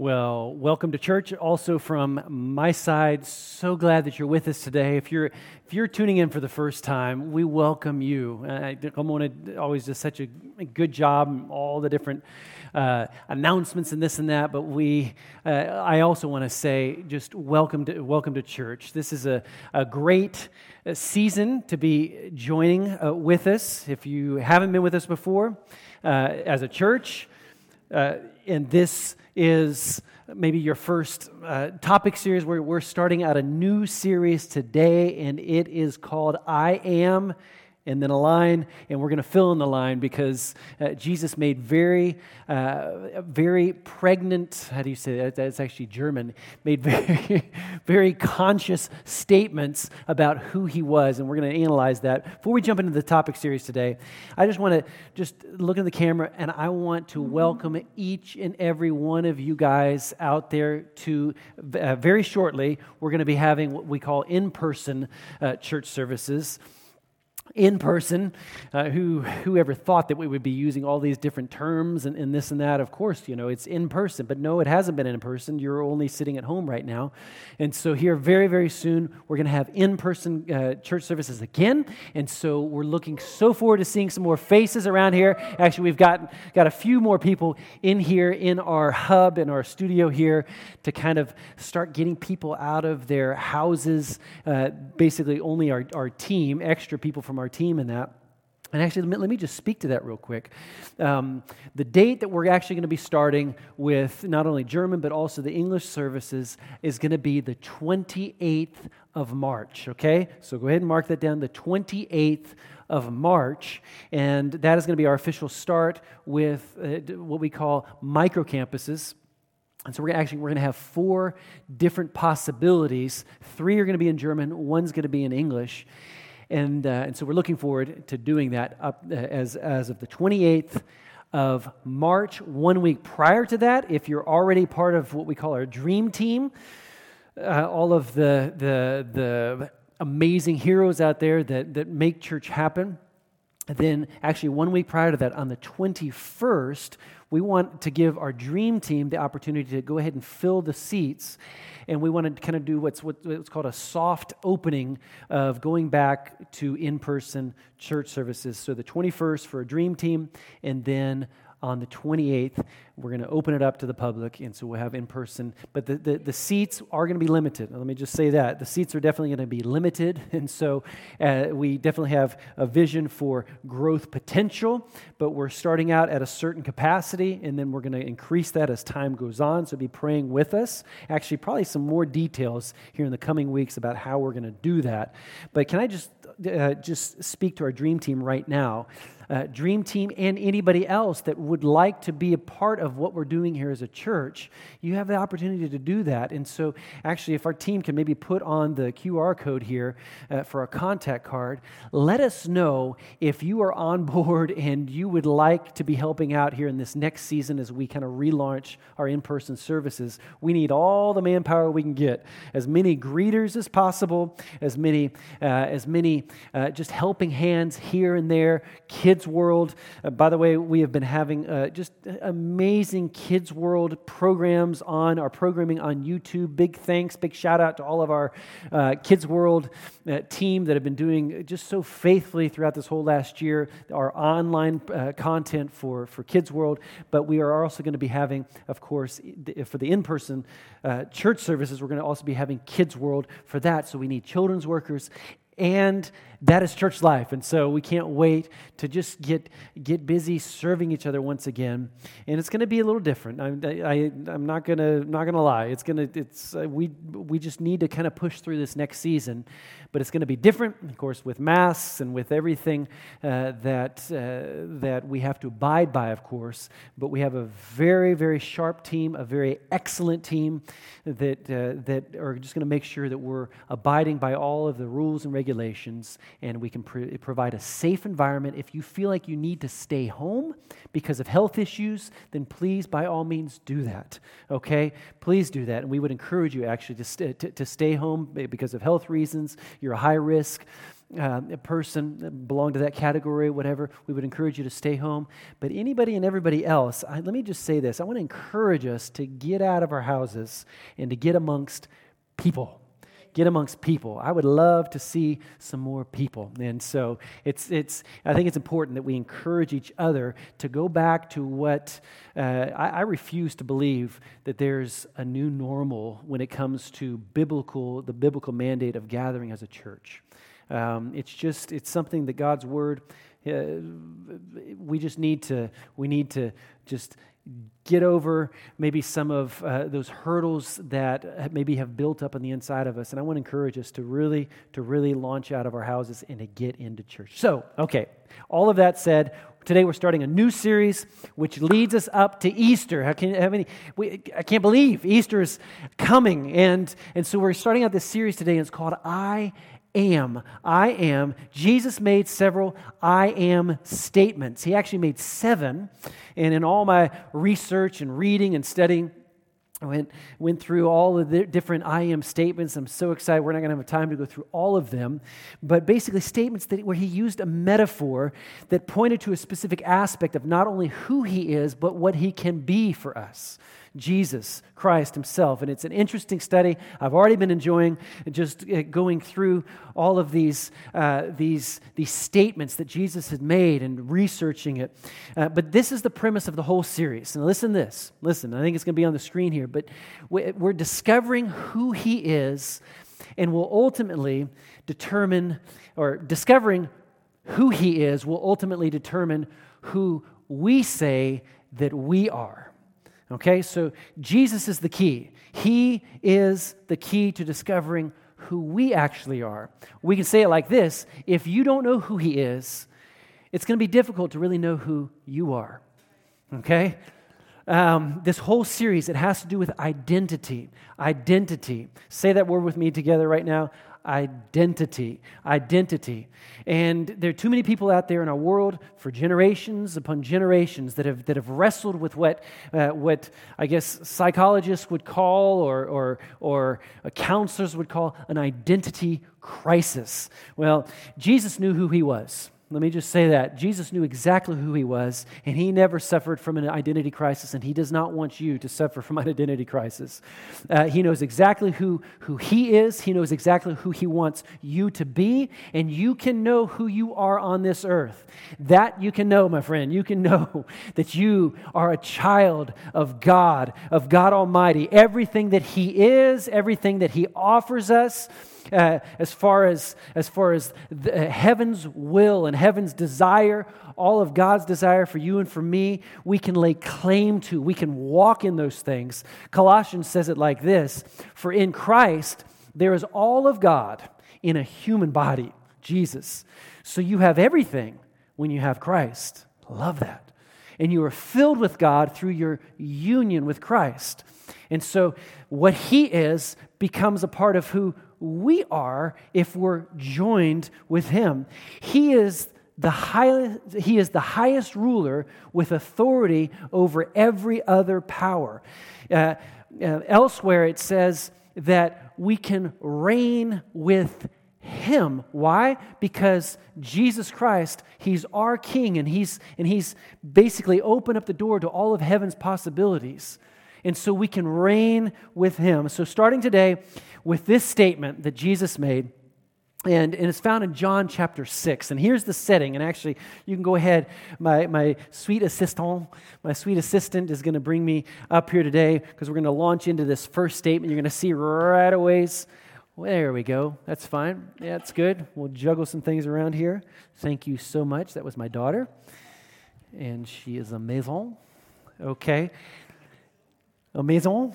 Well, welcome to church. Also from my side, so glad that you're with us today. If you're if you're tuning in for the first time, we welcome you. I, to always does such a good job, all the different uh, announcements and this and that. But we, uh, I also want to say, just welcome to welcome to church. This is a a great uh, season to be joining uh, with us. If you haven't been with us before, uh, as a church, uh, and this is maybe your first uh, topic series. Where we're starting out a new series today, and it is called I Am and then a line, and we're going to fill in the line because uh, Jesus made very, uh, very pregnant, how do you say that? That's actually German, made very, very conscious statements about who he was, and we're going to analyze that. Before we jump into the topic series today, I just want to just look in the camera, and I want to welcome each and every one of you guys out there to uh, very shortly, we're going to be having what we call in person uh, church services in person. Uh, who whoever thought that we would be using all these different terms and, and, this and that? Of course, you know it's in person, but no, it hasn't been in person. You're only sitting at home right now, and so here very very soon we're going to have in person uh, church services again, and so we're looking so forward to seeing some more faces around here. Actually, we've got got a few more people in here in our hub in our studio here to kind of start getting people out of their houses. Uh, basically, only our our team, extra people from our team in that. And actually, let me, just speak to that real quick. Um, the date that we're actually going to be starting with not only German, but also the English services is going to be the 28th of March, okay? So go ahead and mark that down the 28th of March. And that is going to be our official start with uh, what we call micro campuses. And so we're actually we're going to have four different possibilities. Three are going to be in German, one's going to be in English. And, uh, and so we're looking forward to doing that up uh, as, as of the 28th of March, one week prior to that. If you're already part of what we call our dream team, uh, all of the, the, the amazing heroes out there that, that make church happen, then actually one week prior to that, on the 21st, we want to give our dream team the opportunity to go ahead and fill the seats and we want to kind of do what's, what's called a soft opening of going back to in person church services. So the 21st for a dream team, and then on the 28th, we're going to open it up to the public, and so we'll have in person. But the, the, the seats are going to be limited. let me just say that. The seats are definitely going to be limited, and so uh, we definitely have a vision for growth potential, but we're starting out at a certain capacity, and then we're going to increase that as time goes on. So be praying with us. Actually, probably some more details here in the coming weeks about how we're going to do that. But can I just, uh, just speak to our dream team right now? Uh, Dream Team and anybody else that would like to be a part of what we're doing here as a church, you have the opportunity to do that. And so, actually, if our team can maybe put on the QR code here uh, for a contact card, let us know if you are on board and you would like to be helping out here in this next season as we kind of relaunch our in person services. We need all the manpower we can get, as many greeters as possible, as many, uh, as many uh, just helping hands here and there, kids Kids World. Uh, by the way, we have been having uh, just amazing Kids World programs on our programming on YouTube. Big thanks, big shout out to all of our uh, Kids World uh, team that have been doing just so faithfully throughout this whole last year our online uh, content for, for Kids World. But we are also going to be having, of course, for the in person church services, we're going to also be having Kids World for that. So we need children's workers and that is church life. And so we can't wait to just get, get busy serving each other once again. And it's going to be a little different. I'm, I, am not going to not gonna lie. It's to, it's, uh, we, we just need to kind of push through this next season. But it's going to be different, of course, with masks and with everything uh, that, uh, that we have to abide by, of course. But we have a very, very sharp team, a very excellent team that, uh, that are just going to make sure that we're abiding by all of the rules and regulations and we can provide a safe environment. If you feel like you need to stay home because of health issues, then please, by all means, do that. Okay? Please do that. And we would encourage you actually to, st- to, to stay home because of health reasons. You're a high risk uh, person belong to that category, whatever, we would encourage you to stay home. But anybody and everybody else, I, let me just say this I want to encourage us to get out of our houses and to get amongst people get amongst people. I would love to see some more people. And so it's, it's, I think it's important that we encourage each other to go back to what uh, I, I, refuse to believe that there's a new normal when it comes to biblical, the biblical mandate of gathering as a church. Um, it's just, it's something that God's word, uh, we just need to, we need to just get over maybe some of uh, those hurdles that maybe have built up on the inside of us. And i want to encourage us to really to really launch out of our houses and to get into church. So okay all of that said today we're starting a new series which leads us up to easter. How can how many we, i can't believe easter is coming. And and so we're starting out this series today and it's called i am. I am. Jesus made several I am statements. He actually made seven. And in all my research and reading and studying, I went, went through all of the different I am statements. I'm so excited. We're not going to have time to go through all of them. But basically, statements that, where he used a metaphor that pointed to a specific aspect of not only who he is, but what he can be for us. Jesus Christ himself. And it's an interesting study. I've already been enjoying just uh, going through all of these, uh, these, these statements that Jesus had made and researching it. Uh, but this is the premise of the whole series. Now, listen this. Listen, I think it's going to be on the screen here. But we're discovering who he is and will ultimately determine, or discovering who he is will ultimately determine who we say that we are. Okay, so Jesus is the key. He is the key to discovering who we actually are. We can say it like this if you don't know who He is, it's going to be difficult to really know who you are. Okay? Um, this whole series, it has to do with identity. Identity. Say that word with me together right now identity. Identity. And there are too many people out there in our world for generations upon generations that have, that have wrestled with what, uh, what I guess psychologists would call or, or, or counselors would call an identity crisis. Well, Jesus knew who he was. Let me just say that. Jesus knew exactly who he was, and he never suffered from an identity crisis, and he does not want you to suffer from an identity crisis. Uh, he knows exactly who, who he is, he knows exactly who he wants you to be, and you can know who you are on this earth. That you can know, my friend. You can know that you are a child of God, of God Almighty. Everything that he is, everything that he offers us, uh, as far as, as, far as the, uh, heaven's will and heaven's desire, all of God's desire for you and for me, we can lay claim to. We can walk in those things. Colossians says it like this For in Christ, there is all of God in a human body, Jesus. So you have everything when you have Christ. Love that. And you are filled with God through your union with Christ. And so what He is becomes a part of who we are if we're joined with him. He is the highest, he is the highest ruler with authority over every other power. Uh, uh, elsewhere, it says that we can reign with him. Why? Because Jesus Christ, he's our king and he's and he's basically opened up the door to all of heaven's possibilities. And so we can reign with him. So starting today, with this statement that Jesus made. And, and it's found in John chapter 6. And here's the setting. And actually, you can go ahead. My, my sweet assistant, my sweet assistant is going to bring me up here today because we're going to launch into this first statement. You're going to see right away. There we go. That's fine. Yeah, that's good. We'll juggle some things around here. Thank you so much. That was my daughter. And she is a maison. Okay. A maison.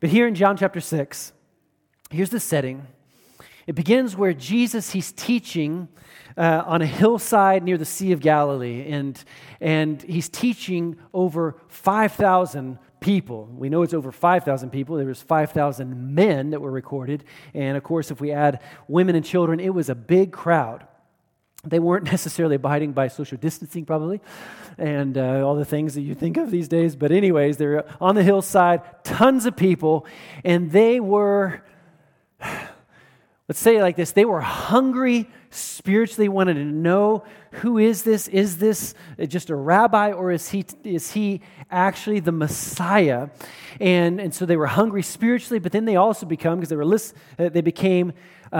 But here in John chapter 6, here's the setting. It begins where Jesus, he's teaching uh, on a hillside near the Sea of Galilee, and, and he's teaching over 5,000 people. We know it's over 5,000 people. There was 5,000 men that were recorded. And of course, if we add women and children, it was a big crowd. They weren't necessarily abiding by social distancing, probably, and uh, all the things that you think of these days. But, anyways, they're on the hillside, tons of people, and they were. Let's say it like this they were hungry spiritually, wanted to know who is this? Is this just a rabbi or is he, is he actually the Messiah? And, and so they were hungry spiritually, but then they also become, because they were list, uh, they became uh,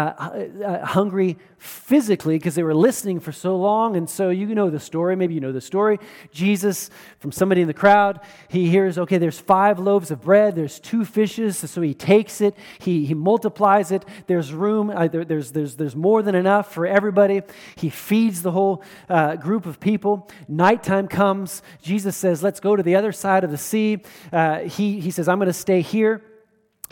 uh, hungry physically because they were listening for so long. And so you know the story. Maybe you know the story. Jesus, from somebody in the crowd, he hears, okay, there's five loaves of bread, there's two fishes. So he takes it, he, he multiplies it. There's room, uh, there, there's, there's, there's more than enough for everybody. He feeds the whole uh, group of people. Nighttime comes. Jesus says, let's go to the other side of the sea. Uh, he, he says, I'm going to stay here.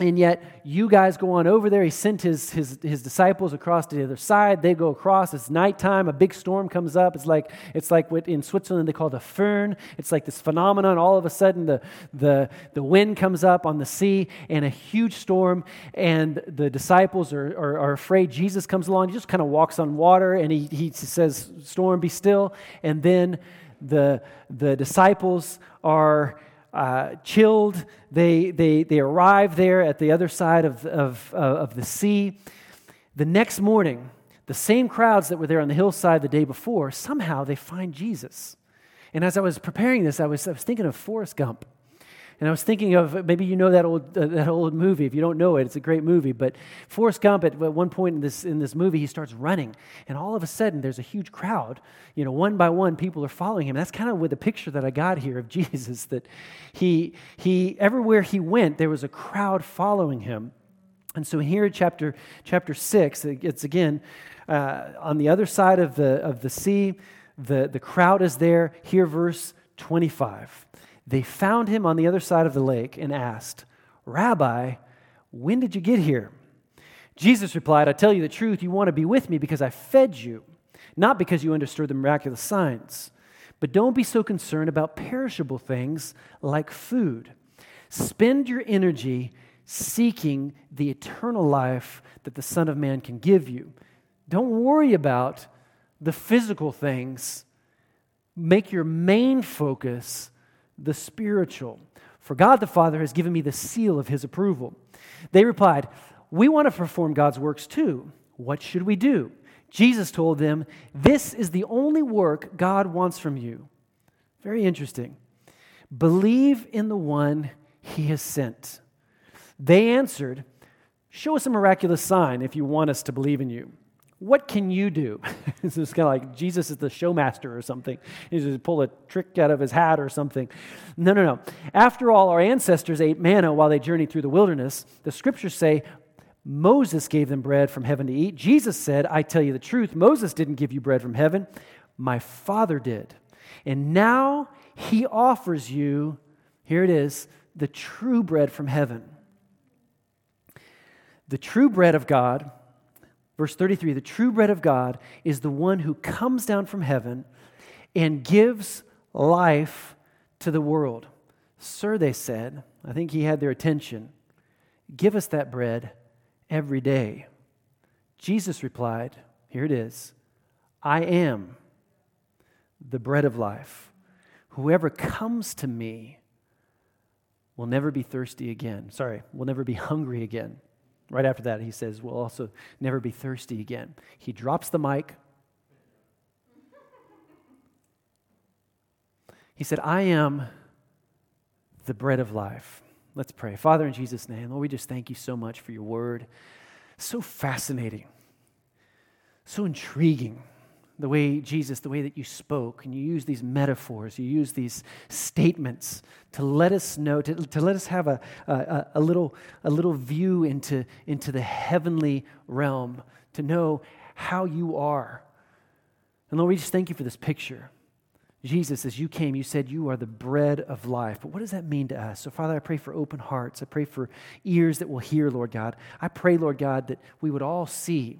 And yet, you guys go on over there. He sent his, his, his disciples across to the other side. They go across. It's nighttime. A big storm comes up. It's like, it's like what in Switzerland they call the Föhn. It's like this phenomenon. All of a sudden, the, the, the wind comes up on the sea and a huge storm. And the disciples are, are, are afraid. Jesus comes along. He just kind of walks on water and he, he says, Storm, be still. And then the, the disciples are uh, chilled. They, they, they arrive there at the other side of, of, uh, of the sea. The next morning, the same crowds that were there on the hillside the day before, somehow they find Jesus. And as I was preparing this, I was, I was thinking of Forrest Gump. And I was thinking of maybe you know that old, uh, that old movie. If you don't know it, it's a great movie. But Forrest Gump, at, at one point in this, in this movie, he starts running. And all of a sudden, there's a huge crowd. You know, one by one, people are following him. That's kind of with the picture that I got here of Jesus that he, he, everywhere he went, there was a crowd following him. And so here, chapter, chapter 6, it's again uh, on the other side of the, of the sea. The, the crowd is there. Here, verse 25. They found him on the other side of the lake and asked, Rabbi, when did you get here? Jesus replied, I tell you the truth, you want to be with me because I fed you, not because you understood the miraculous signs. But don't be so concerned about perishable things like food. Spend your energy seeking the eternal life that the Son of Man can give you. Don't worry about the physical things. Make your main focus the spiritual. For God the Father has given me the seal of his approval. They replied, We want to perform God's works too. What should we do? Jesus told them, This is the only work God wants from you. Very interesting. Believe in the one he has sent. They answered, Show us a miraculous sign if you want us to believe in you. What can you do? it's just kind of like Jesus is the showmaster or something. He's just pull a trick out of his hat or something. No, no, no. After all, our ancestors ate manna while they journeyed through the wilderness. The scriptures say Moses gave them bread from heaven to eat. Jesus said, I tell you the truth, Moses didn't give you bread from heaven, my Father did. And now he offers you, here it is, the true bread from heaven. The true bread of God Verse 33 The true bread of God is the one who comes down from heaven and gives life to the world. Sir, they said, I think he had their attention. Give us that bread every day. Jesus replied, Here it is I am the bread of life. Whoever comes to me will never be thirsty again. Sorry, will never be hungry again. Right after that, he says, We'll also never be thirsty again. He drops the mic. He said, I am the bread of life. Let's pray. Father, in Jesus' name, Lord, we just thank you so much for your word. So fascinating, so intriguing the way, Jesus, the way that you spoke, and you use these metaphors, you use these statements to let us know, to, to let us have a, a, a, little, a little view into, into the heavenly realm, to know how you are. And Lord, we just thank you for this picture. Jesus, as you came, you said you are the bread of life. But what does that mean to us? So, Father, I pray for open hearts. I pray for ears that will hear, Lord God. I pray, Lord God, that we would all see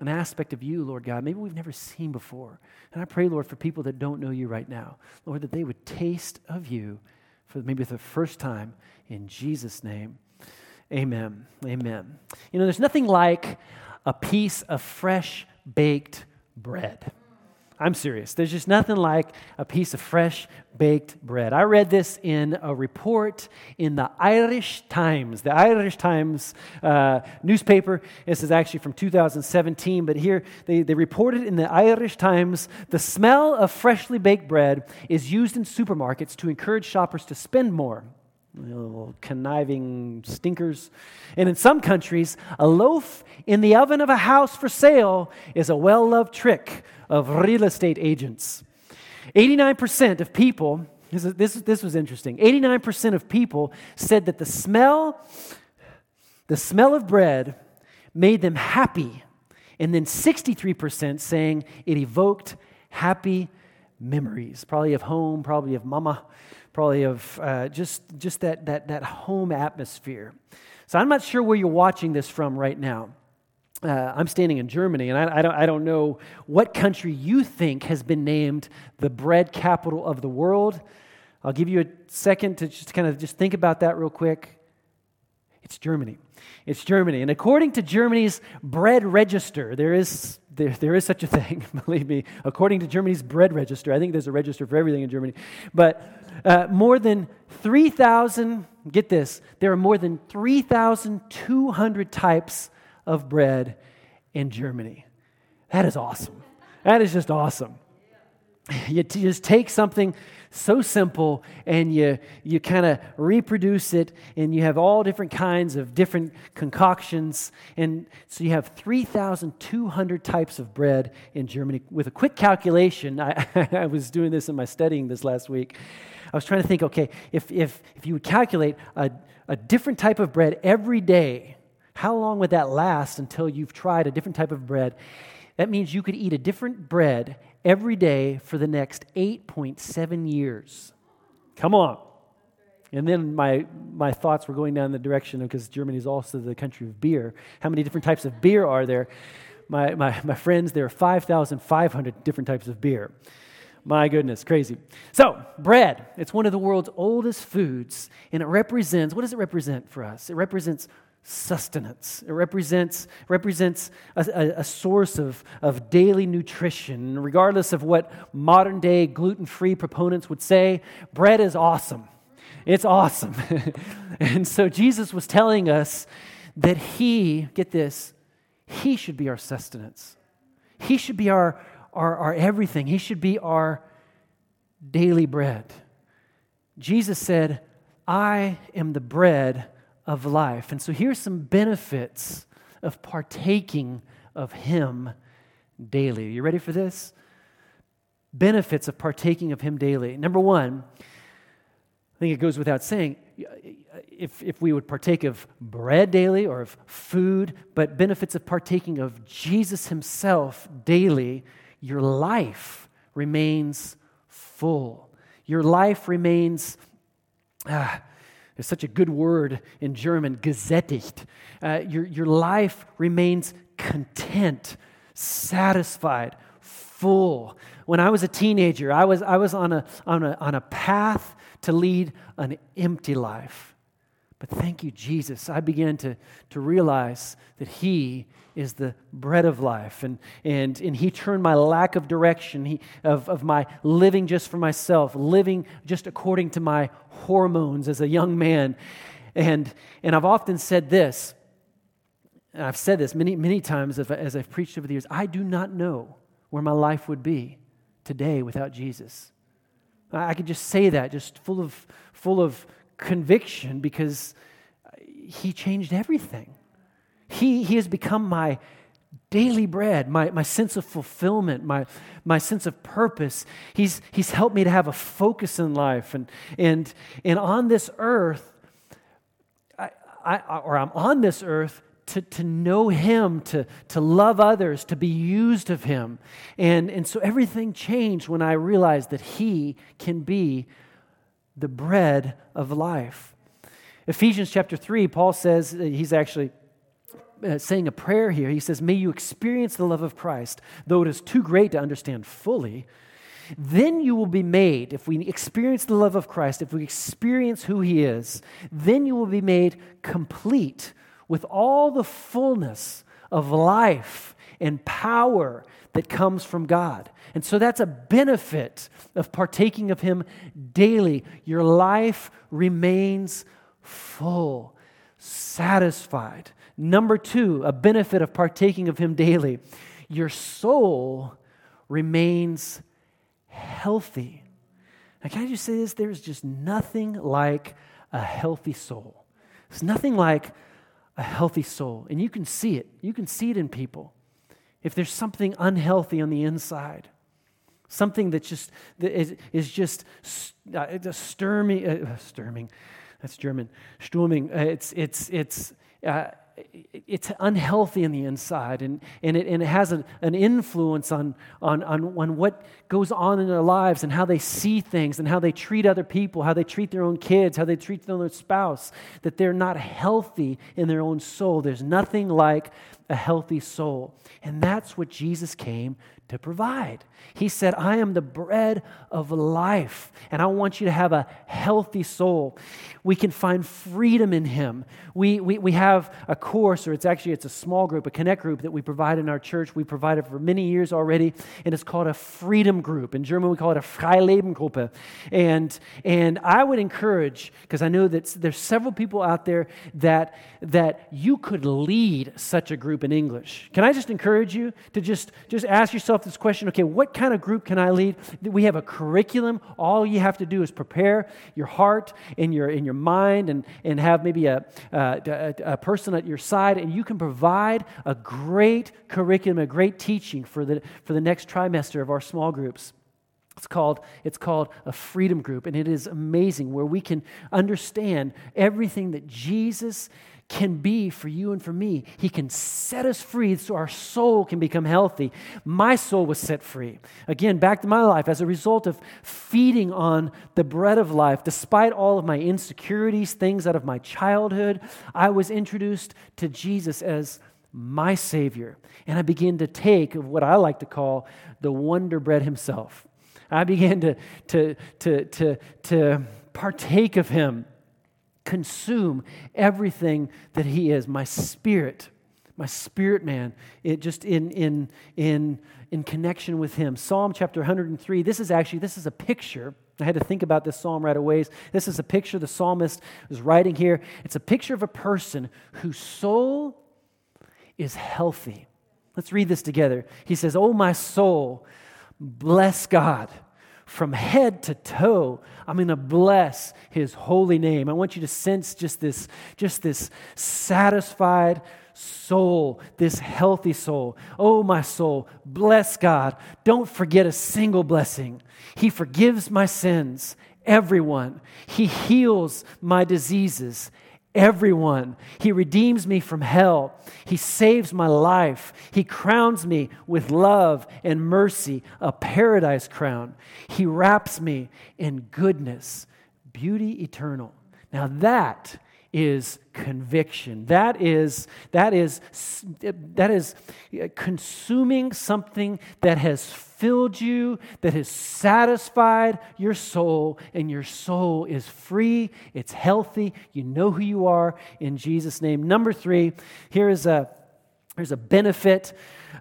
an aspect of you, Lord God, maybe we've never seen before. And I pray, Lord, for people that don't know you right now, Lord, that they would taste of you for maybe for the first time in Jesus' name. Amen. Amen. You know, there's nothing like a piece of fresh baked bread. I'm serious. There's just nothing like a piece of fresh baked bread. I read this in a report in the Irish Times, the Irish Times uh, newspaper. This is actually from 2017, but here they, they reported in the Irish Times the smell of freshly baked bread is used in supermarkets to encourage shoppers to spend more little conniving stinkers. And in some countries, a loaf in the oven of a house for sale is a well loved trick of real estate agents. 89% of people, this, is, this, this was interesting, 89% of people said that the smell, the smell of bread made them happy. And then 63% saying it evoked happy memories, probably of home, probably of mama, probably of uh, just, just that, that, that home atmosphere. So I'm not sure where you're watching this from right now. Uh, I'm standing in Germany, and I, I, don't, I don't know what country you think has been named the bread capital of the world. I'll give you a second to just kind of just think about that real quick. It's Germany. It's Germany. And according to Germany's bread register, there is, there, there is such a thing, believe me. According to Germany's bread register, I think there's a register for everything in Germany. But uh, more than 3,000, get this, there are more than 3,200 types of bread in Germany. That is awesome. That is just awesome. You just take something so simple and you, you kind of reproduce it, and you have all different kinds of different concoctions. And so you have 3,200 types of bread in Germany. With a quick calculation, I, I was doing this in my studying this last week. I was trying to think okay, if, if, if you would calculate a, a different type of bread every day, how long would that last until you've tried a different type of bread? That means you could eat a different bread every day for the next 8.7 years. Come on. And then my, my thoughts were going down the direction of because Germany is also the country of beer. How many different types of beer are there? My, my, my friends, there are 5,500 different types of beer. My goodness, crazy. So, bread, it's one of the world's oldest foods, and it represents what does it represent for us? It represents sustenance. It represents, represents a, a, a, source of, of daily nutrition. Regardless of what modern day gluten free proponents would say, bread is awesome. It's awesome. and so Jesus was telling us that He, get this, He should be our sustenance. He should be our, our, our everything. He should be our daily bread. Jesus said, I am the bread of life. And so here's some benefits of partaking of Him daily. You ready for this? Benefits of partaking of Him daily. Number one, I think it goes without saying, if, if we would partake of bread daily or of food, but benefits of partaking of Jesus Himself daily, your life remains full. Your life remains, ah, there's such a good word in German, gesättigt. Uh, your, your life remains content, satisfied, full. When I was a teenager, I was, I was on, a, on, a, on a path to lead an empty life. But thank you, Jesus. I began to, to realize that He is the bread of life. And, and, and He turned my lack of direction, he, of, of my living just for myself, living just according to my hormones as a young man. And, and I've often said this, and I've said this many, many times as, as I've preached over the years I do not know where my life would be today without Jesus. I could just say that, just full of, full of conviction because he changed everything. He, he has become my daily bread, my, my sense of fulfillment, my, my sense of purpose. He's, he's helped me to have a focus in life. And, and, and on this earth, I, I, or I'm on this earth to, to know Him, to, to love others, to be used of Him. And, and so everything changed when I realized that He can be the bread of life. Ephesians chapter 3, Paul says, he's actually uh, saying a prayer here. He says, May you experience the love of Christ, though it is too great to understand fully. Then you will be made, if we experience the love of Christ, if we experience who He is, then you will be made complete with all the fullness of life and power that comes from God. And so that's a benefit of partaking of Him daily. Your life remains full, satisfied. Number two, a benefit of partaking of Him daily. Your soul remains healthy. Now, can I just say this? There's just nothing like a healthy soul. There's nothing like a healthy soul. And you can see it. You can see it in people. If there's something unhealthy on the inside, something that just that is, is just uh, sturming, uh, sturming, that's German, storming. Uh, it's it's it's. It's unhealthy in the inside and, and, it, and it has an, an influence on, on, on, on what goes on in their lives and how they see things and how they treat other people, how they treat their own kids, how they treat their own spouse, that they're not healthy in their own soul. There's nothing like a healthy soul. And that's what Jesus came to provide. He said, I am the bread of life, and I want you to have a healthy soul. We can find freedom in Him. We, we, we have a course, or it's actually it's a small group, a connect group that we provide in our church. We provide it for many years already, and it's called a freedom group. In German, we call it a Freilebengruppe. And, and I would encourage, because I know that there's several people out there that, that you could lead such a group in English. Can I just encourage you to just, just ask yourself this question okay, what kind of group can I lead? We have a curriculum. All you have to do is prepare your heart and your, and your mind and, and have maybe a, a, a person at your side, and you can provide a great curriculum, a great teaching for the, for the next trimester of our small groups. It's called, it's called a freedom group, and it is amazing where we can understand everything that Jesus can be for you and for me. He can set us free so our soul can become healthy. My soul was set free. Again, back to my life as a result of feeding on the bread of life. Despite all of my insecurities, things out of my childhood, I was introduced to Jesus as my Savior. And I began to take of what I like to call the wonder bread himself. I began to, to, to, to, to partake of him consume everything that he is. My spirit my spirit man it just in in in in connection with him. Psalm chapter 103 this is actually this is a picture. I had to think about this psalm right away this is a picture the psalmist is writing here. It's a picture of a person whose soul is healthy. Let's read this together. He says oh my soul bless god from head to toe. I'm going to bless his holy name. I want you to sense just this, just this satisfied soul, this healthy soul. Oh, my soul, bless God. Don't forget a single blessing. He forgives my sins, everyone. He heals my diseases everyone. He redeems me from hell. He saves my life. He crowns me with love and mercy, a paradise crown. He wraps me in goodness, beauty eternal. Now that is conviction. That is, that is, that is consuming something that has filled you, that has satisfied your soul, and your soul is free, it's healthy, you know who you are in Jesus' name. Number three, here is a, here's a benefit.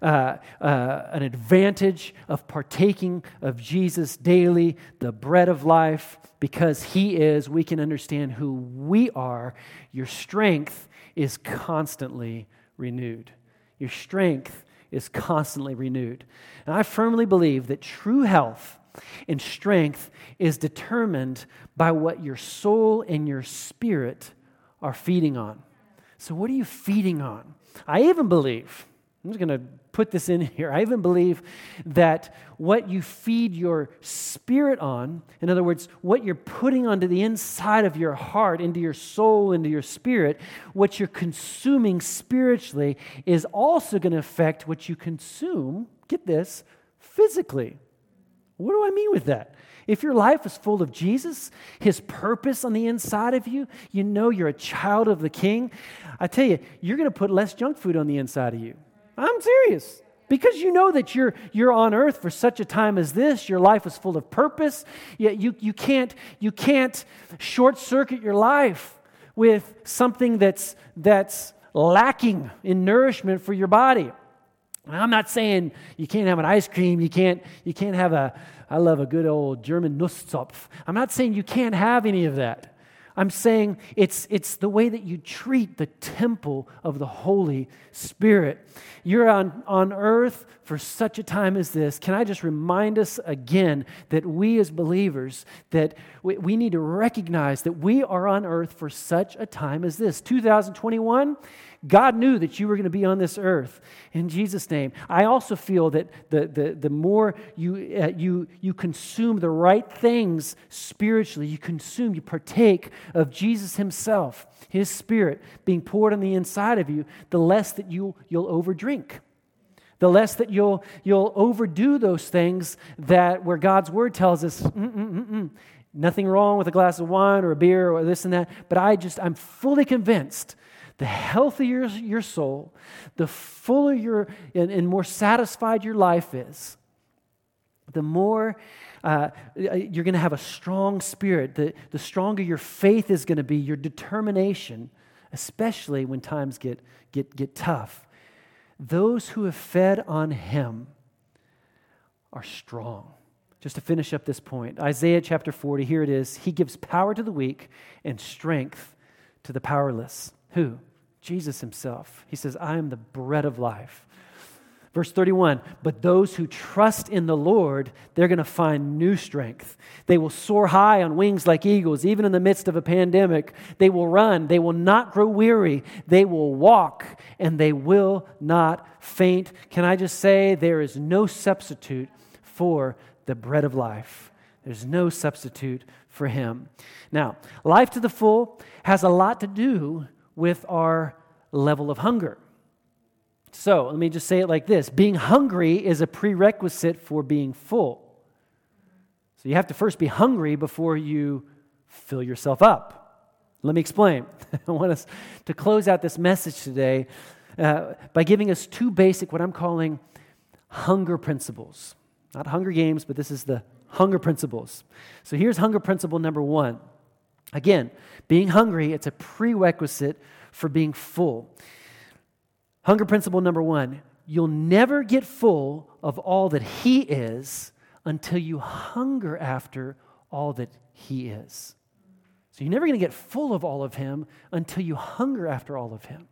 Uh, uh, an advantage of partaking of Jesus daily, the bread of life, because He is, we can understand who we are. Your strength is constantly renewed. Your strength is constantly renewed. And I firmly believe that true health and strength is determined by what your soul and your spirit are feeding on. So, what are you feeding on? I even believe, I'm just going to put this in here. I even believe that what you feed your spirit on, in other words, what you're putting onto the inside of your heart, into your soul, into your spirit, what you're consuming spiritually is also going to affect what you consume, get this, physically. What do I mean with that? If your life is full of Jesus, His purpose on the inside of you, you know you're a child of the King. I tell you, you're going to put less junk food on the inside of you. I'm serious. Because you know that you're, you're on earth for such a time as this, your life is full of purpose, yet you, you, can't, you can't short circuit your life with something that's, that's lacking in nourishment for your body. I'm not saying you can't have an ice cream, you can't, you can't have a, I love a good old German Nusszopf. I'm not saying you can't have any of that. I'm saying it's, it's the way that you treat the temple of the Holy Spirit. You're on, on earth for such a time as this. Can I just remind us again that we as believers, that we, we need to recognize that we are on earth for such a time as this. 2021 God knew that you were going to be on this earth in Jesus' name. I also feel that the, the, the more you, uh, you, you consume the right things spiritually, you consume, you partake of Jesus Himself, His Spirit being poured on the inside of you, the less that you, you'll overdrink. The less that you'll, you'll overdo those things that where God's word tells us, mm, mm, mm, nothing wrong with a glass of wine or a beer or this and that, but I just, I'm fully convinced the healthier your soul, the fuller your and, and more satisfied your life is, the more uh, you're going to have a strong spirit, the, the stronger your faith is going to be, your determination, especially when times get, get, get tough. Those who have fed on Him are strong. Just to finish up this point, Isaiah chapter 40, here it is. He gives power to the weak and strength to the powerless. Who? Jesus himself. He says, I am the bread of life. Verse 31 But those who trust in the Lord, they're going to find new strength. They will soar high on wings like eagles, even in the midst of a pandemic. They will run, they will not grow weary. They will walk, and they will not faint. Can I just say, there is no substitute for the bread of life? There's no substitute for him. Now, life to the full has a lot to do with our level of hunger. So let me just say it like this being hungry is a prerequisite for being full. So you have to first be hungry before you fill yourself up. Let me explain. I want us to close out this message today uh, by giving us two basic, what I'm calling hunger principles. Not hunger games, but this is the hunger principles. So here's hunger principle number one Again, being hungry, it's a prerequisite for being full. Hunger principle number one you'll never get full of all that He is until you hunger after all that He is. So you're never going to get full of all of Him until you hunger after all of Him.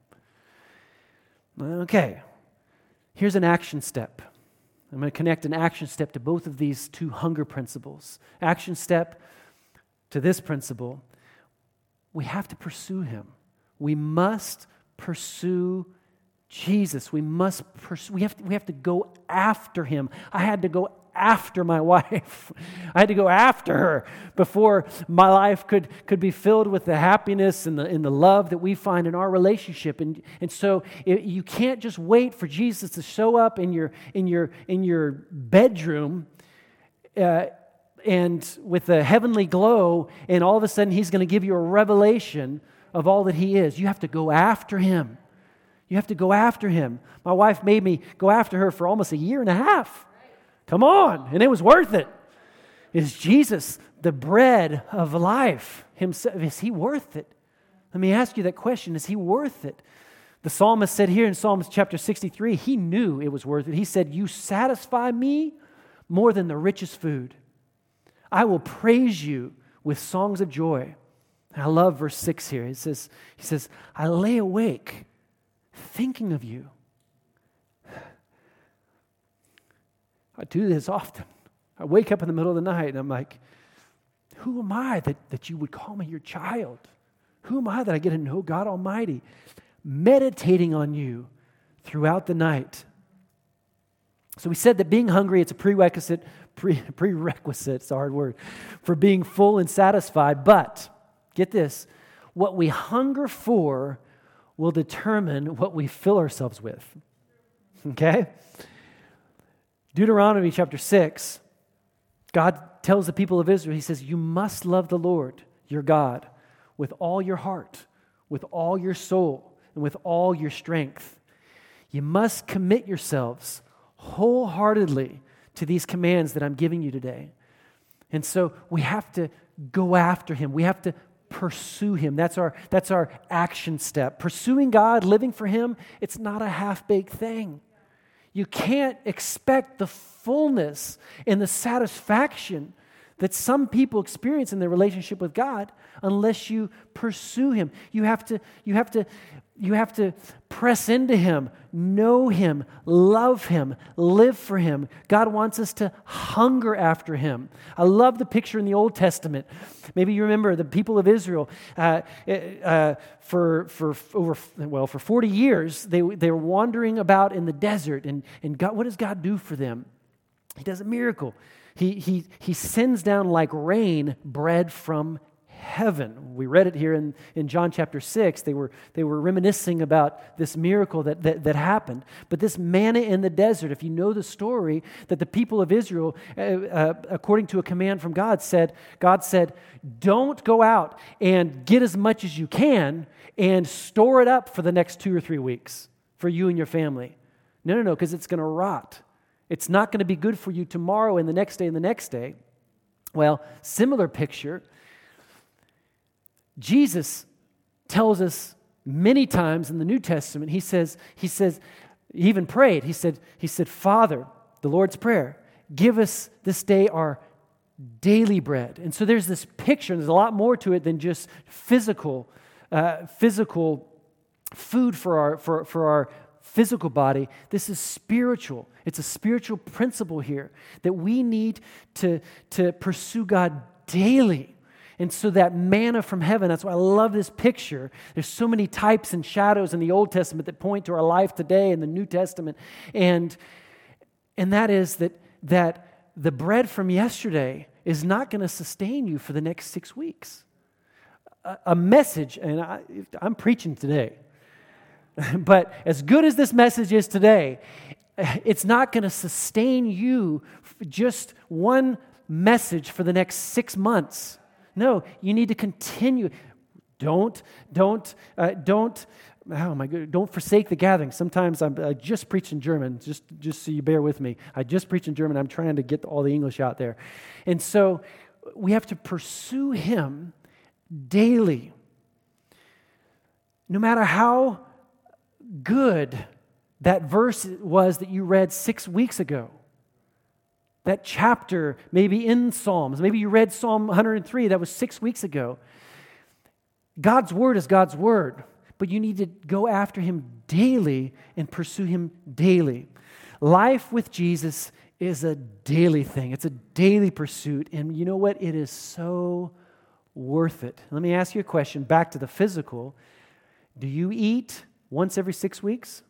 Okay, here's an action step. I'm going to connect an action step to both of these two hunger principles. Action step to this principle, we have to pursue him. We must pursue Jesus. We must pursue, we have to, we have to go after him. I had to go after my wife. I had to go after her before my life could, could be filled with the happiness and the, and the love that we find in our relationship. And, and so it, you can't just wait for Jesus to show up in your, in your, in your bedroom. Uh, and with a heavenly glow, and all of a sudden he's going to give you a revelation of all that he is. You have to go after him. You have to go after him. My wife made me go after her for almost a year and a half. Come on, and it was worth it. Is Jesus the bread of life himself? Is he worth it? Let me ask you that question Is he worth it? The psalmist said here in Psalms chapter 63, he knew it was worth it. He said, You satisfy me more than the richest food. I will praise you with songs of joy. I love verse 6 here. He says, he says, I lay awake thinking of you. I do this often. I wake up in the middle of the night and I'm like, who am I that, that you would call me your child? Who am I that I get to know God Almighty? Meditating on you throughout the night. So we said that being hungry, it's a prerequisite pre- prerequisite, it's a hard word, for being full and satisfied. But, get this, what we hunger for will determine what we fill ourselves with. Okay? Deuteronomy chapter 6, God tells the people of Israel, He says, You must love the Lord your God with all your heart, with all your soul, and with all your strength. You must commit yourselves wholeheartedly to these commands that I'm giving you today. And so we have to go after him. We have to pursue Him. That's our, that's our action step. Pursuing God, living for Him, it's not a half baked thing. You can't expect the fullness and the satisfaction that some people experience in their relationship with God unless you pursue Him. You have to, you have to you have to press into Him, know Him, love Him, live for Him. God wants us to hunger after Him. I love the picture in the Old Testament. Maybe you remember the people of Israel uh, uh, for, for over, well, for 40 years, they, they were wandering about in the desert. And, and God, what does God do for them? He does a miracle. He, he, he sends down like rain bread from heaven. We read it here in, in John chapter 6. They were, they were reminiscing about this miracle that, that, that happened. But this manna in the desert, if you know the story, that the people of Israel, uh, uh, according to a command from God, said, God said, don't go out and get as much as you can and store it up for the next two or three weeks for you and your family. No, no, no, because it's going to rot. It's not going to be good for you tomorrow and the next day and the next day. Well, similar picture Jesus tells us many times in the New Testament, he says, he says, he even prayed, he said, he said, Father, the Lord's Prayer, give us this day our daily bread. And so there's this picture, and there's a lot more to it than just physical, uh, physical food for our, for, for our physical body. This is spiritual. It's a spiritual principle here that we need to, to pursue God daily. And so that manna from heaven, that's why I love this picture. There's so many types and shadows in the Old Testament that point to our life today in the New Testament. And, and that is that, that the bread from yesterday is not going to sustain you for the next six weeks. A, message, and I, I'm preaching today, but as good as this message is today, it's not going to sustain you just one message for the next six months. No, you need to continue. Don't, don't, uh, don't, oh my God, don't forsake the gathering. Sometimes I'm, I just preach in German, just, just so you bear with me. I just preach in German. I'm trying to get all the English out there. And so we have to pursue Him daily. No matter how good that verse was that you read six weeks ago that chapter, maybe in Psalms. Maybe you read Psalm 103, that was six weeks ago. God's word is God's word, but you need to go after him daily and pursue him daily. Life with Jesus is a daily thing, it's a daily pursuit. And you know what? It is so worth it. Let me ask you a question back to the physical. Do you eat once every six weeks?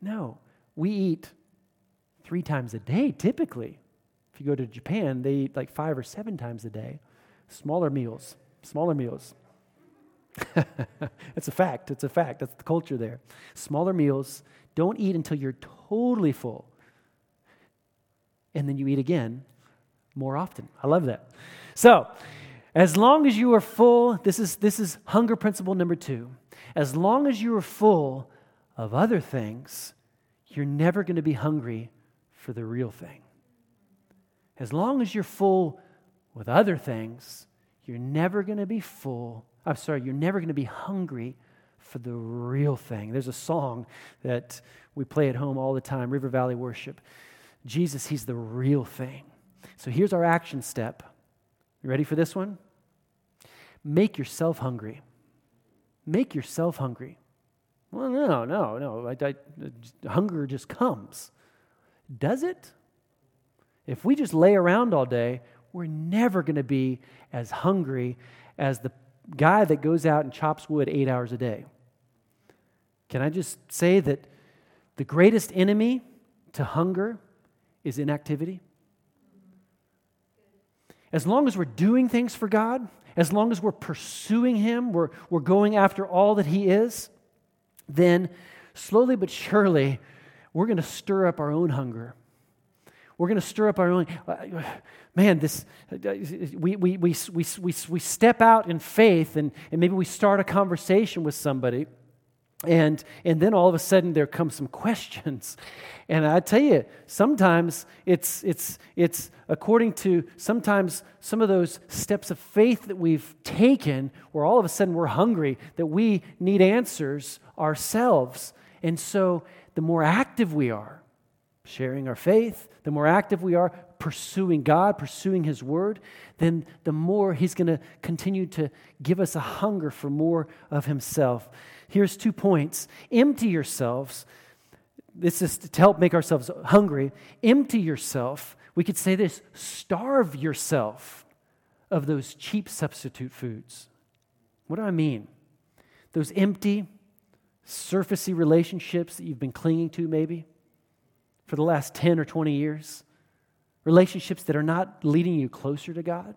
No. We eat three times a day, typically. If you go to Japan, they eat like five or seven times a day. Smaller meals, smaller meals. it's a fact. It's a fact. That's the culture there. Smaller meals. Don't eat until you're totally full. And then you eat again more often. I love that. So, as long as you are full, this is, this is hunger principle number two. As long as you are full of other things, you're never going to be hungry for the real thing. As long as you're full with other things, you're never going to be full. I'm sorry, you're never going to be hungry for the real thing. There's a song that we play at home all the time River Valley Worship. Jesus, He's the real thing. So here's our action step. You ready for this one? Make yourself hungry. Make yourself hungry. Well, no, no, no. I, I, hunger just comes. Does it? If we just lay around all day, we're never going to be as hungry as the guy that goes out and chops wood eight hours a day. Can I just say that the greatest enemy to hunger is inactivity? As long as we're doing things for God, as long as we're pursuing Him, we're, we're going after all that He is, then slowly but surely we're going to stir up our own hunger. We're going to stir up our own. Uh, man, this, we, we, we, we, we, we step out in faith and, and maybe we start a conversation with somebody and and then all of a sudden there come some questions. And i tell you sometimes it's it's it's according to sometimes some of those steps of faith that we've taken where all of a sudden we're hungry that we need answers ourselves. And so the more active we are sharing our faith the more active we are pursuing god pursuing his word then the more he's going to continue to give us a hunger for more of himself Here's two points empty yourselves. This is to help make ourselves hungry. Empty yourself. We could say this starve yourself of those cheap substitute foods. What do I mean? Those empty, surfacey relationships that you've been clinging to, maybe, for the last 10 or 20 years. Relationships that are not leading you closer to God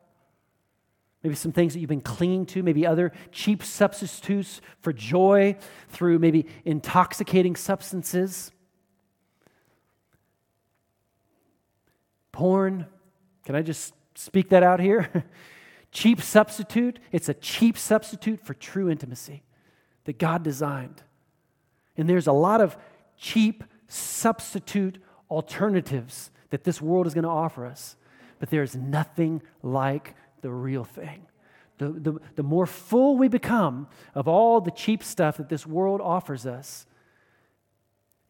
maybe some things that you've been clinging to, maybe other cheap substitutes for joy through maybe intoxicating substances. Porn, can I just speak that out here? cheap substitute, it's a cheap substitute for true intimacy that God designed. And there's a lot of cheap substitute alternatives that this world is going to offer us, but there's nothing like the real thing. The, the, the more full we become of all the cheap stuff that this world offers us,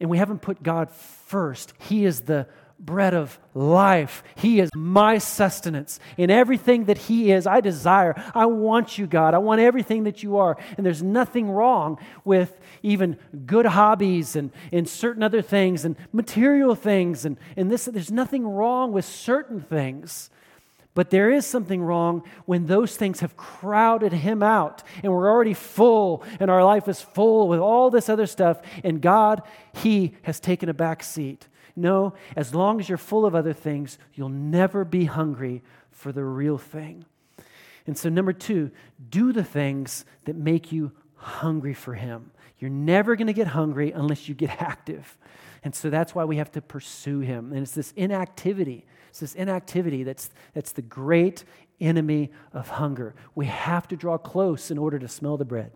and we haven't put God first, He is the bread of life. He is my sustenance. In everything that He is, I desire. I want you, God. I want everything that you are. And there's nothing wrong with even good hobbies and, and certain other things and material things. And, and this, there's nothing wrong with certain things. But there is something wrong when those things have crowded him out and we're already full and our life is full with all this other stuff and God, He has taken a back seat. No, as long as you're full of other things, you'll never be hungry for the real thing. And so, number two, do the things that make you hungry for Him. You're never going to get hungry unless you get active. And so that's why we have to pursue Him. And it's this inactivity it's this inactivity that's, that's the great enemy of hunger. We have to draw close in order to smell the bread.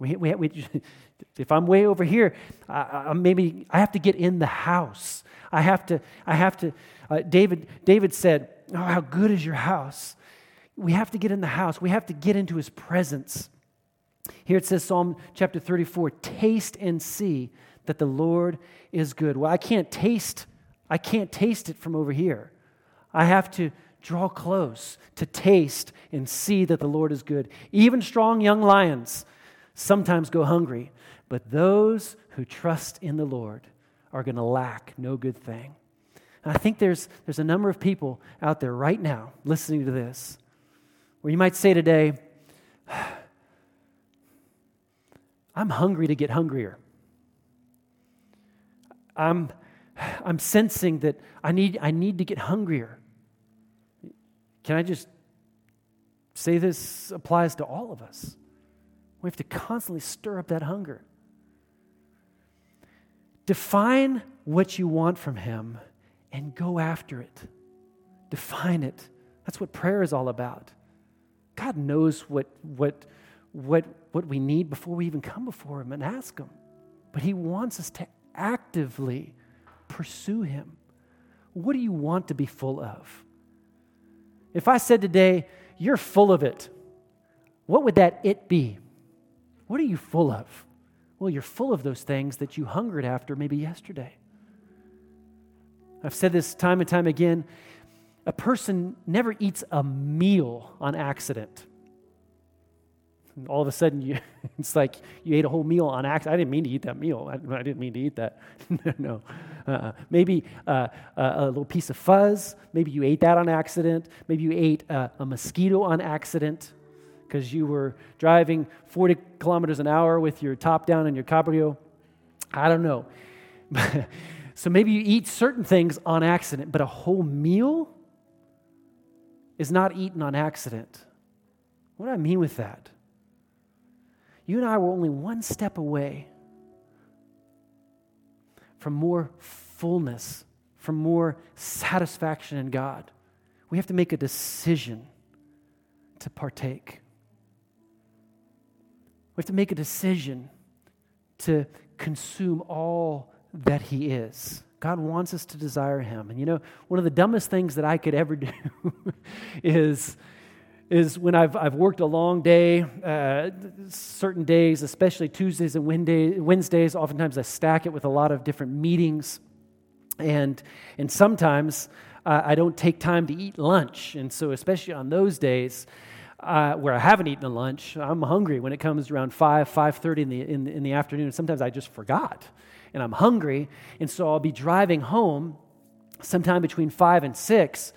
We, we, we, if I'm way over here, I, I, maybe I have to get in the house. I have to, I have to, uh, David, David said, Oh, how good is your house? We have to get in the house. We have to get into his presence. Here it says, Psalm chapter 34 taste and see that the Lord is good. Well, I can't taste I can't taste it from over here. I have to draw close to taste and see that the Lord is good. Even strong young lions sometimes go hungry, but those who trust in the Lord are going to lack no good thing. And I think there's, there's a number of people out there right now listening to this where you might say today, I'm hungry to get hungrier. I'm, I'm sensing that I need, I need to get hungrier. Can I just say this applies to all of us? We have to constantly stir up that hunger. Define what you want from Him and go after it. Define it. That's what prayer is all about. God knows what, what, what, what we need before we even come before Him and ask Him. But He wants us to actively pursue Him. What do you want to be full of? If I said today, you're full of it, what would that it be? What are you full of? Well, you're full of those things that you hungered after maybe yesterday. I've said this time and time again. A person never eats a meal on accident all of a sudden you, it's like you ate a whole meal on accident. I didn't mean to eat that meal. I, I didn't mean to eat that. no. Uh-uh. Maybe uh, a little piece of fuzz. Maybe you ate that on accident. Maybe you ate uh, a mosquito on accident because you were driving 40 kilometers an hour with your top down and your cabrio. I don't know. so maybe you eat certain things on accident, but a whole meal is not eaten on accident. What do I mean with that? You and I were only one step away from more fullness, from more satisfaction in God. We have to make a decision to partake. We have to make a decision to consume all that He is. God wants us to desire Him. And you know, one of the dumbest things that I could ever do is, is when I've, I've worked a long day, uh, certain days, especially Tuesdays and Wednesdays, oftentimes I stack it with a lot of different meetings. And, and sometimes uh, I don't take time to eat lunch. And so, especially on those days, uh, where I haven't eaten a lunch, I'm hungry when it comes around 5, 5.30 in the, in, in the afternoon. Sometimes I just forgot and I'm hungry. And so I'll be driving home sometime between 5 and 6.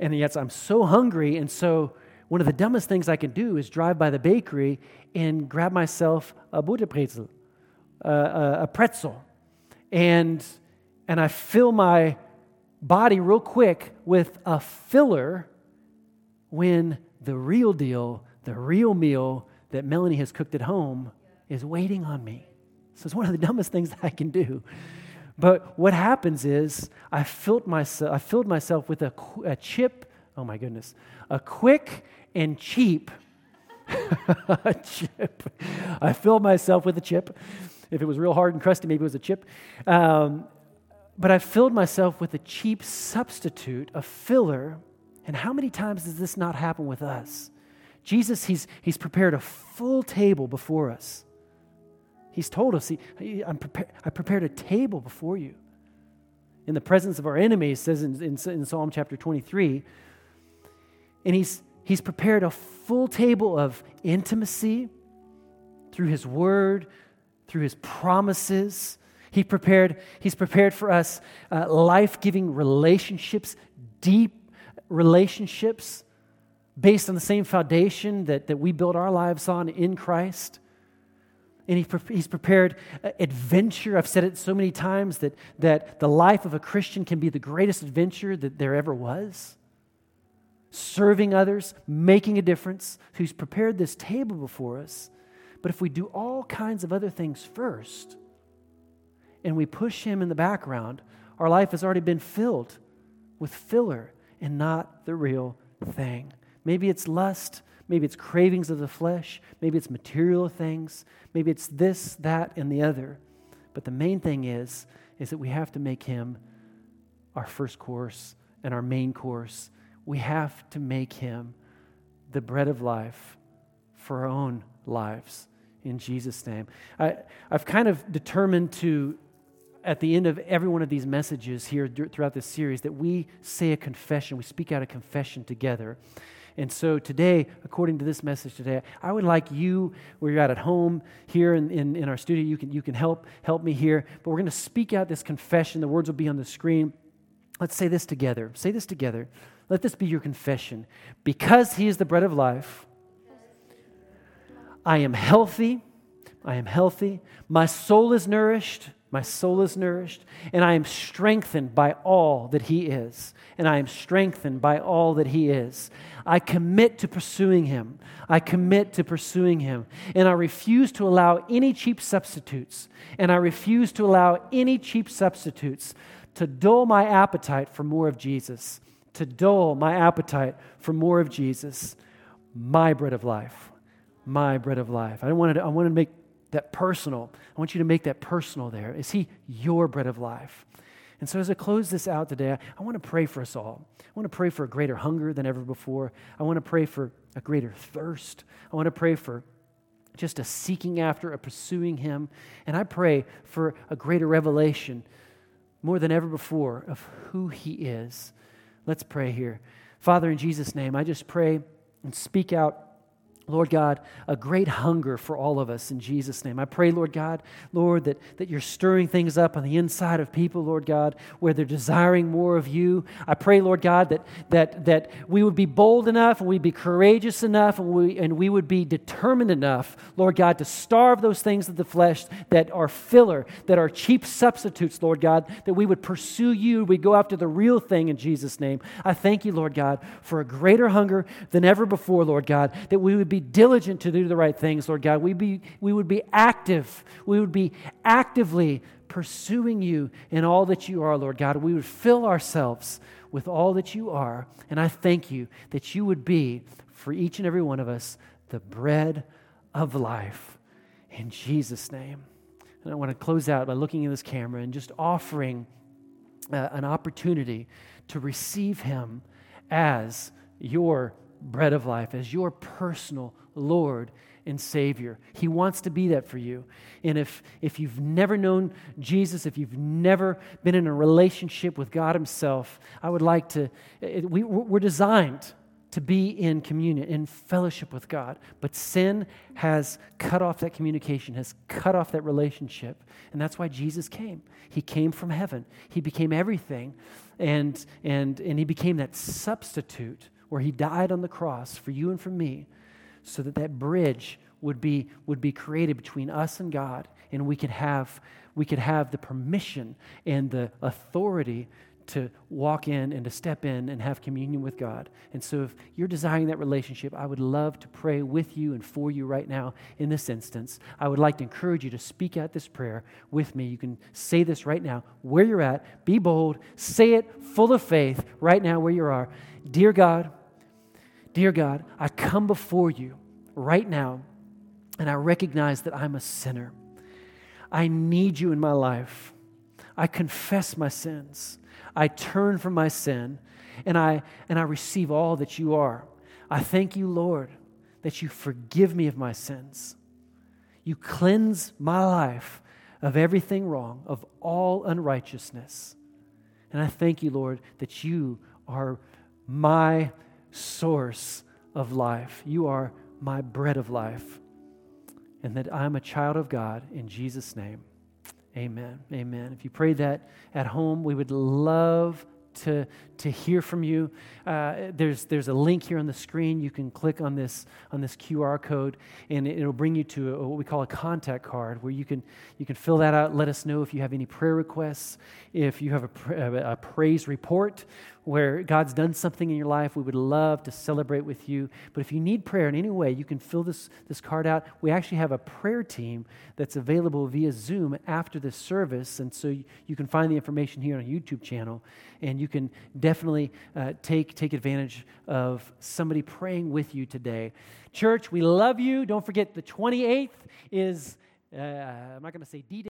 And yet I'm so hungry. And so one of the dumbest things I can do is drive by the bakery and grab myself a Butterpretzel, a, a, a pretzel. And, and I fill my body real quick with a filler when the real deal, the real meal that Melanie has cooked at home is waiting on me. So it's one of the dumbest things that I can do. But what happens is I filled myself, I filled myself with a, a chip, oh my goodness, a quick and cheap a chip. I filled myself with a chip. If it was real hard and crusty, maybe it was a chip. Um, but I filled myself with a cheap substitute, a filler. And how many times does this not happen with us? Jesus, he's, he's prepared a full table before us. He's told us, he, he, I'm I prepared a table before you. In the presence of our enemies, says in, in, in Psalm chapter 23. And he's, he's prepared a full table of intimacy through his word, through his promises. He prepared, he's prepared for us uh, life giving relationships, deep relationships based on the same foundation that, that we build our lives on in Christ. And he, he's prepared adventure. I've said it so many times that, that the life of a Christian can be the greatest adventure that there ever was. Serving others, making a difference, who's prepared this table before us. But if we do all kinds of other things first and we push him in the background, our life has already been filled with filler and not the real thing. Maybe it's lust. Maybe it's cravings of the flesh. Maybe it's material things. Maybe it's this, that, and the other. But the main thing is, is that we have to make him our first course and our main course. We have to make him the bread of life for our own lives in Jesus' name. I, I've kind of determined to, at the end of every one of these messages here throughout this series, that we say a confession, we speak out a confession together. And so today, according to this message today, I would like you, where you're at at home, here in, in, in our studio, you can, you can help, help me here. But we're going to speak out this confession. The words will be on the screen. Let's say this together. Say this together. Let this be your confession. Because He is the bread of life, I am healthy. I am healthy. My soul is nourished. My soul is nourished, and I am strengthened by all that He is. And I am strengthened by all that He is. I commit to pursuing Him. I commit to pursuing Him. And I refuse to allow any cheap substitutes. And I refuse to allow any cheap substitutes to dull my appetite for more of Jesus. To dull my appetite for more of Jesus. My bread of life. My bread of life. I wanted I wanted to make that personal. I want you to make that personal there. Is He your bread of life? And so, as I close this out today, I want to pray for us all. I want to pray for a greater hunger than ever before. I want to pray for a greater thirst. I want to pray for just a seeking after, a pursuing Him. And I pray for a greater revelation more than ever before of who He is. Let's pray here. Father, in Jesus' name, I just pray and speak out Lord God, a great hunger for all of us in Jesus' name. I pray, Lord God, Lord, that, that you're stirring things up on the inside of people, Lord God, where they're desiring more of you. I pray, Lord God, that, that, that we would be bold enough and we'd be courageous enough and we, and we would be determined enough, Lord God, to starve those things of the flesh that are filler, that are cheap substitutes, Lord God, that we would pursue you. We'd go after the real thing in Jesus' name. I thank you, Lord God, for a greater hunger than ever before, Lord God, that we would be diligent to do the right things, Lord God. We, be, we would be active. We would be actively pursuing you in all that you are, Lord God. We would fill ourselves with all that you are. And I thank you that you would be, for each and every one of us, the bread of life. In Jesus' name. And I want to close out by looking at this camera and just offering uh, an opportunity to receive Him as your bread of life, as your personal Lord and Savior. He wants to be that for you. And if, if you've never known Jesus, if you've never been in a relationship with God Himself, I would like to, it, we, we're designed to be in communion, in fellowship with God. But sin has cut off that communication, has cut off that relationship. And that's why Jesus came. He came from heaven, He became everything, and, and, and He became that substitute where He died on the cross for you and for me so that that bridge would be, would be created between us and God, and we could have, we could have the permission and the authority to walk in and to step in and have communion with God. And so, if you're desiring that relationship, I would love to pray with you and for you right now in this instance. I would like to encourage you to speak out this prayer with me. You can say this right now, where you're at. Be bold. Say it full of faith right now where you are. Dear God, Dear God, I come before you right now and I recognize that I'm a sinner. I need you in my life. I confess my sins. I turn from my sin and I, and I receive all that you are. I thank you, Lord, that you forgive me of my sins. You cleanse my life of everything wrong, of all unrighteousness. And I thank you, Lord, that you are my source of life. You are my bread of life. And that I'm a child of God in Jesus' name. Amen. Amen. If you pray that at home, we would love to, to hear from you. Uh, there's, there's a link here on the screen. You can click on this, on this QR code, and it, will bring you to a, what we call a contact card where you can, you can fill that out. Let us know if you have any prayer requests, if you have a, a praise report where God's done something in your life. We would love to celebrate with you. But if you need prayer in any way, you can fill this, this card out. We actually have a prayer team that's available via Zoom after this service, and so you, you can find the information here on our YouTube channel and you can definitely uh, take, take advantage of somebody praying with you today. Church, we love you. Don't forget the 28th is, uh, I'm not going to say D Day.